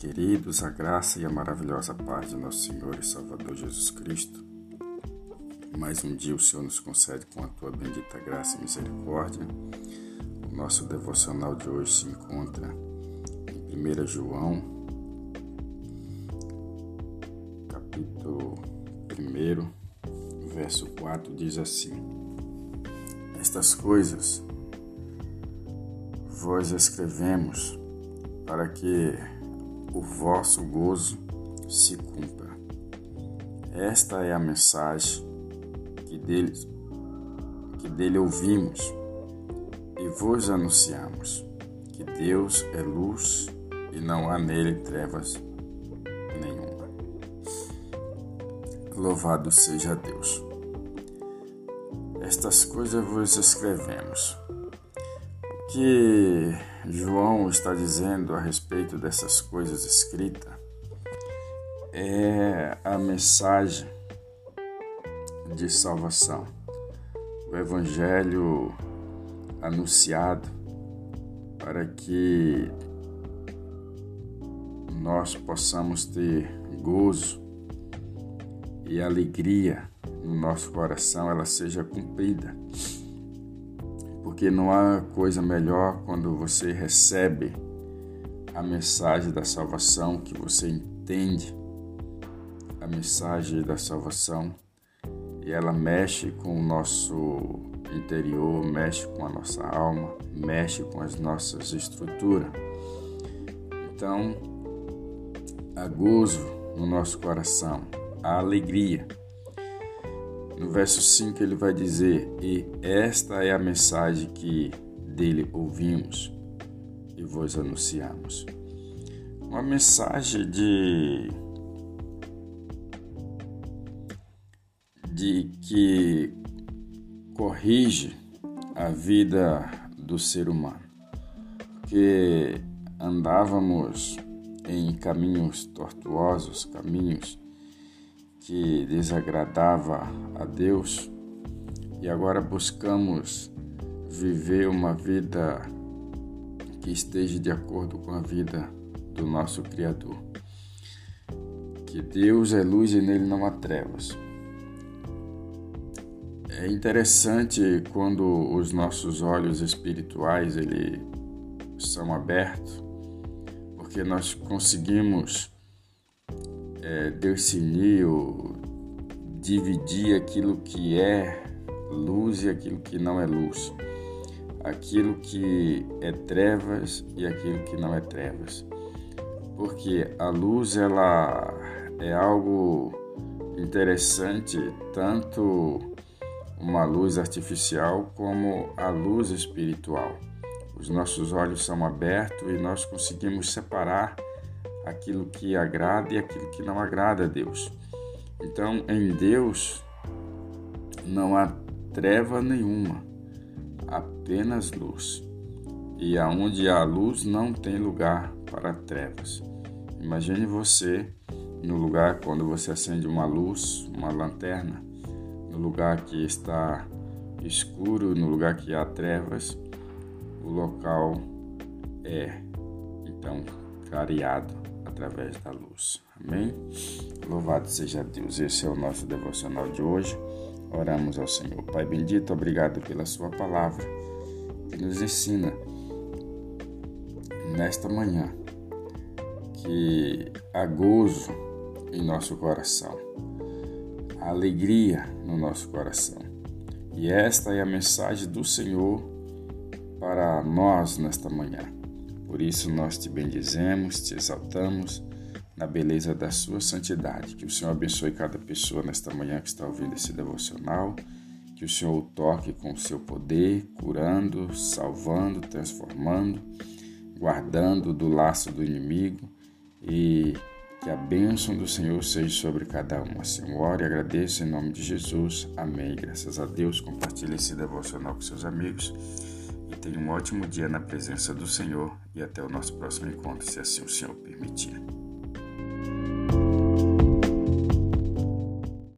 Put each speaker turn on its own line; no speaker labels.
queridos, a graça e a maravilhosa paz de nosso Senhor e Salvador Jesus Cristo. Mais um dia o Senhor nos concede com a tua bendita graça e misericórdia. O nosso devocional de hoje se encontra em 1 João, capítulo 1, verso 4, diz assim: Estas coisas vós escrevemos para que o vosso gozo se cumpra. Esta é a mensagem que dele, que dele ouvimos e vos anunciamos: que Deus é luz e não há nele trevas nenhuma. Louvado seja Deus. Estas coisas vos escrevemos que João está dizendo a respeito dessas coisas escritas. É a mensagem de salvação, o Evangelho anunciado para que nós possamos ter gozo e alegria no nosso coração, ela seja cumprida porque não há coisa melhor quando você recebe a mensagem da salvação, que você entende a mensagem da salvação e ela mexe com o nosso interior, mexe com a nossa alma, mexe com as nossas estruturas. Então, há gozo no nosso coração, há alegria no verso 5 ele vai dizer: E esta é a mensagem que dele ouvimos e vos anunciamos. Uma mensagem de de que corrige a vida do ser humano, que andávamos em caminhos tortuosos, caminhos que desagradava a Deus e agora buscamos viver uma vida que esteja de acordo com a vida do nosso Criador. Que Deus é luz e nele não há trevas. É interessante quando os nossos olhos espirituais ele são abertos, porque nós conseguimos é, ou dividir aquilo que é luz e aquilo que não é luz, aquilo que é trevas e aquilo que não é trevas, porque a luz ela é algo interessante tanto uma luz artificial como a luz espiritual. Os nossos olhos são abertos e nós conseguimos separar aquilo que agrada e aquilo que não agrada a Deus. Então, em Deus não há treva nenhuma, apenas luz. E aonde há luz não tem lugar para trevas. Imagine você no lugar quando você acende uma luz, uma lanterna, no lugar que está escuro, no lugar que há trevas, o local é então clareado através da luz. Amém? Louvado seja Deus. Esse é o nosso devocional de hoje. Oramos ao Senhor. Pai bendito, obrigado pela Sua palavra que nos ensina nesta manhã que há gozo em nosso coração, há alegria no nosso coração. E esta é a mensagem do Senhor para nós nesta manhã. Por isso nós te bendizemos, te exaltamos na beleza da sua santidade. Que o Senhor abençoe cada pessoa nesta manhã que está ouvindo esse devocional. Que o Senhor o toque com o seu poder, curando, salvando, transformando, guardando do laço do inimigo e que a bênção do Senhor seja sobre cada um. Assim, oro e agradeço em nome de Jesus. Amém. Graças a Deus. Compartilhe esse devocional com seus amigos e tenha um ótimo dia na presença do Senhor e até o nosso próximo encontro, se assim o Senhor permitir.